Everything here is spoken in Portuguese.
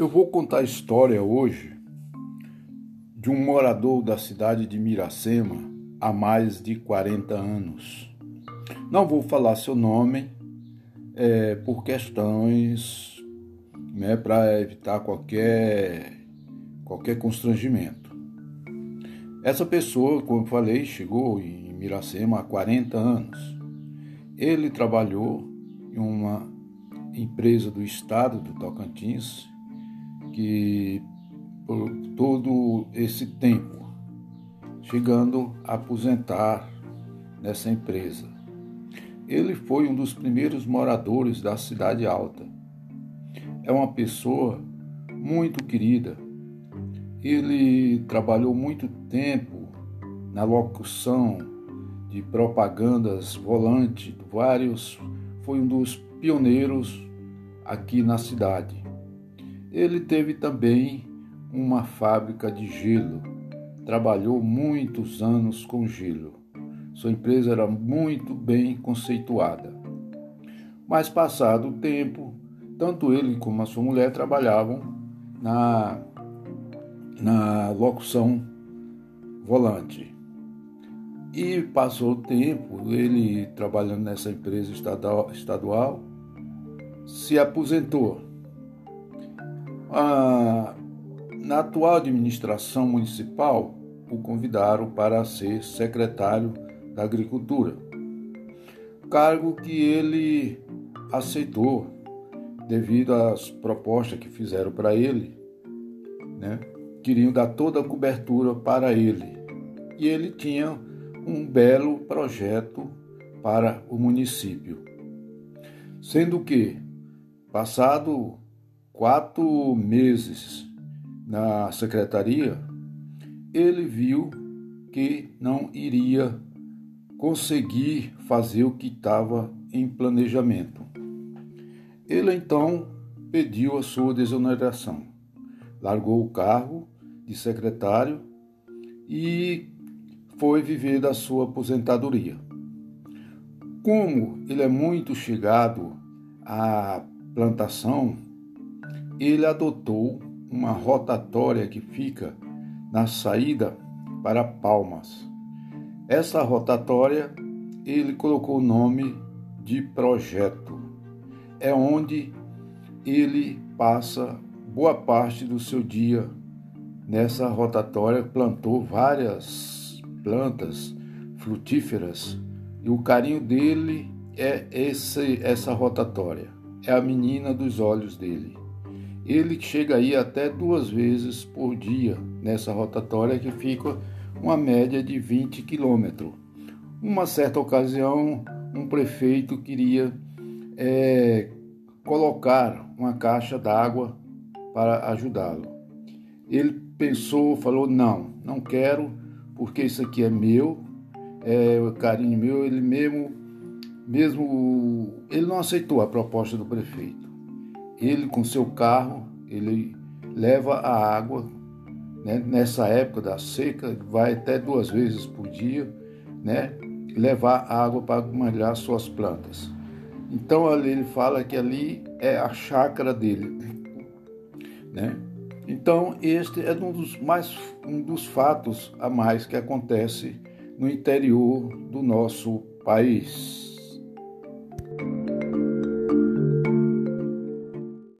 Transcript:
Eu vou contar a história hoje de um morador da cidade de Miracema há mais de 40 anos. Não vou falar seu nome é, por questões né, para evitar qualquer, qualquer constrangimento. Essa pessoa, como eu falei, chegou em Miracema há 40 anos. Ele trabalhou em uma empresa do estado do Tocantins que por todo esse tempo, chegando a aposentar nessa empresa. Ele foi um dos primeiros moradores da Cidade Alta. É uma pessoa muito querida. Ele trabalhou muito tempo na locução de propagandas volante, vários, foi um dos pioneiros aqui na cidade. Ele teve também uma fábrica de gelo. Trabalhou muitos anos com gelo. Sua empresa era muito bem conceituada. Mas passado o tempo, tanto ele como a sua mulher trabalhavam na, na locução volante. E passou o tempo, ele trabalhando nessa empresa estadual, estadual se aposentou ah, na atual administração municipal, o convidaram para ser secretário da Agricultura, cargo que ele aceitou devido às propostas que fizeram para ele, né? queriam dar toda a cobertura para ele. E ele tinha um belo projeto para o município. Sendo que, passado quatro meses na secretaria, ele viu que não iria conseguir fazer o que estava em planejamento. Ele então pediu a sua desoneração, largou o cargo de secretário e foi viver da sua aposentadoria. Como ele é muito chegado à plantação, ele adotou uma rotatória que fica na saída para Palmas. Essa rotatória ele colocou o nome de projeto. É onde ele passa boa parte do seu dia nessa rotatória, plantou várias plantas frutíferas e o carinho dele é esse, essa rotatória, é a menina dos olhos dele. Ele chega aí até duas vezes por dia nessa rotatória que fica uma média de 20 quilômetros. Uma certa ocasião, um prefeito queria é, colocar uma caixa d'água para ajudá-lo. Ele pensou, falou: não, não quero, porque isso aqui é meu, é o carinho meu. Ele mesmo, mesmo, ele não aceitou a proposta do prefeito ele com seu carro, ele leva a água, né? nessa época da seca, vai até duas vezes por dia, né? levar água para molhar suas plantas. Então ali ele fala que ali é a chácara dele, né? Então este é um dos mais um dos fatos a mais que acontece no interior do nosso país.